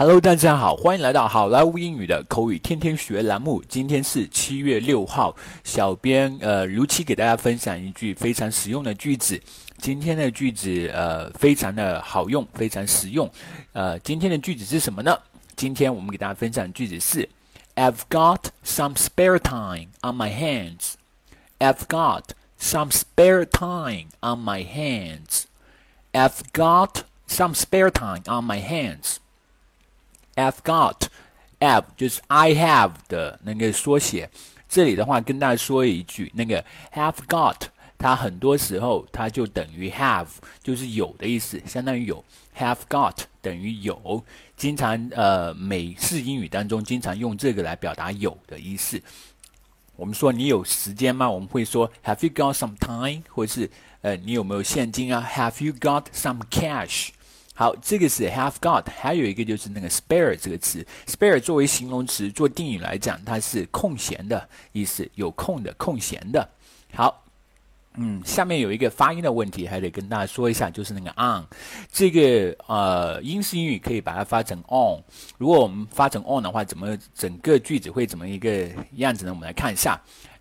Hello，大家好，欢迎来到好莱坞英语的口语天天学栏目。今天是七月六号，小编呃如期给大家分享一句非常实用的句子。今天的句子呃非常的好用，非常实用。呃，今天的句子是什么呢？今天我们给大家分享的句子是：I've got some spare time on my hands. I've got some spare time on my hands. I've got some spare time on my hands. I've got, have 就是 I have 的那个缩写。这里的话，跟大家说一句，那个 have got 它很多时候它就等于 have，就是有的意思，相当于有。have got 等于有，经常呃美式英语当中经常用这个来表达有的意思。我们说你有时间吗？我们会说 Have you got some time？或是呃你有没有现金啊？Have you got some cash？好，这个是 have got，还有一个就是那个 spare 这个词，spare 作为形容词做定语来讲，它是空闲的意思，有空的，空闲的。好，嗯，下面有一个发音的问题，还得跟大家说一下，就是那个 on，这个呃英式英语可以把它发成 on，如果我们发成 on 的话，怎么整个句子会怎么一个样子呢？我们来看一下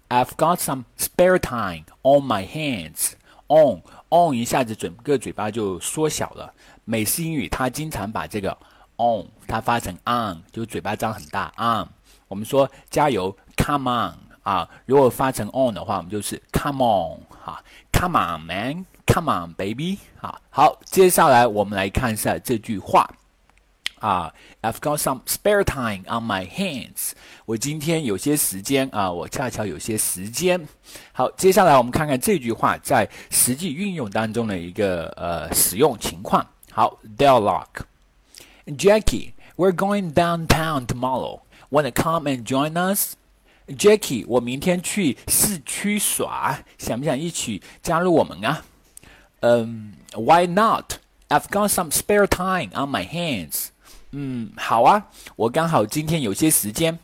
，I've got some spare time on my hands，on on 一下子整个嘴巴就缩小了。美式英语它经常把这个 on 它发成 on，就嘴巴张很大 on。我们说加油，come on 啊，如果发成 on 的话，我们就是 come on 哈，come on man，come on baby 啊。好，接下来我们来看一下这句话啊，I've got some spare time on my hands。我今天有些时间啊，我恰巧有些时间。好，接下来我们看看这句话在实际运用当中的一个呃使用情况。好，dialogue. Jackie, we're going downtown tomorrow. Wanna come and join us? Jackie，我明天去市区耍，想不想一起加入我们啊？嗯、um,，Why not? I've got some spare time on my hands. Mm, 嗯，好啊，我刚好今天有些时间。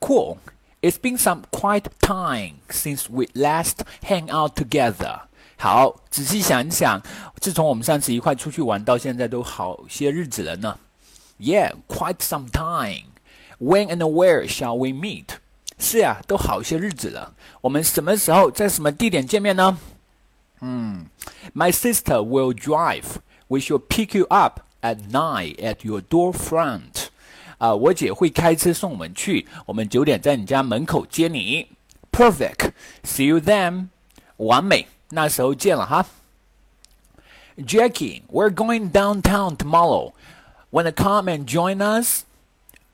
Cool. It's been some quiet time since we last hang out together. 好，仔细想一想，自从我们上次一块出去玩到现在，都好些日子了呢。Yeah, quite some time. When and where shall we meet? 是呀、啊，都好些日子了。我们什么时候在什么地点见面呢？嗯，My sister will drive. We shall pick you up at nine at your door front. 啊，我姐会开车送我们去，我们九点在你家门口接你。Perfect. See you then. 完美。那时候见了哈。Jackie, we're going downtown tomorrow. Wanna come and join us?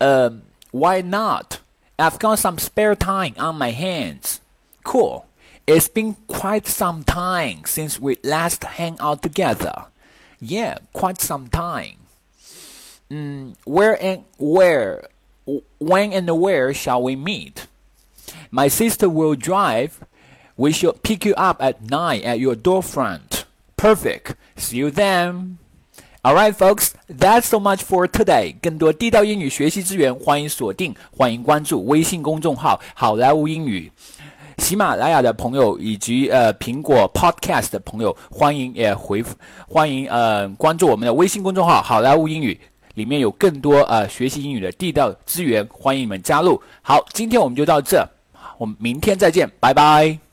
Um, why not? I've got some spare time on my hands. Cool. It's been quite some time since we last hang out together. Yeah, quite some time. Mm, where and where, when and where shall we meet? My sister will drive. We shall pick you up at 9 at your door front. Perfect. See you then. Alright, folks, that's so much for today. 更多地道英语学习资源，欢迎锁定，欢迎关注微信公众号“好莱坞英语”。喜马拉雅的朋友以及呃苹果 Podcast 的朋友，欢迎也回复，欢迎呃关注我们的微信公众号“好莱坞英语”，里面有更多呃学习英语的地道资源，欢迎你们加入。好，今天我们就到这，我们明天再见，拜拜。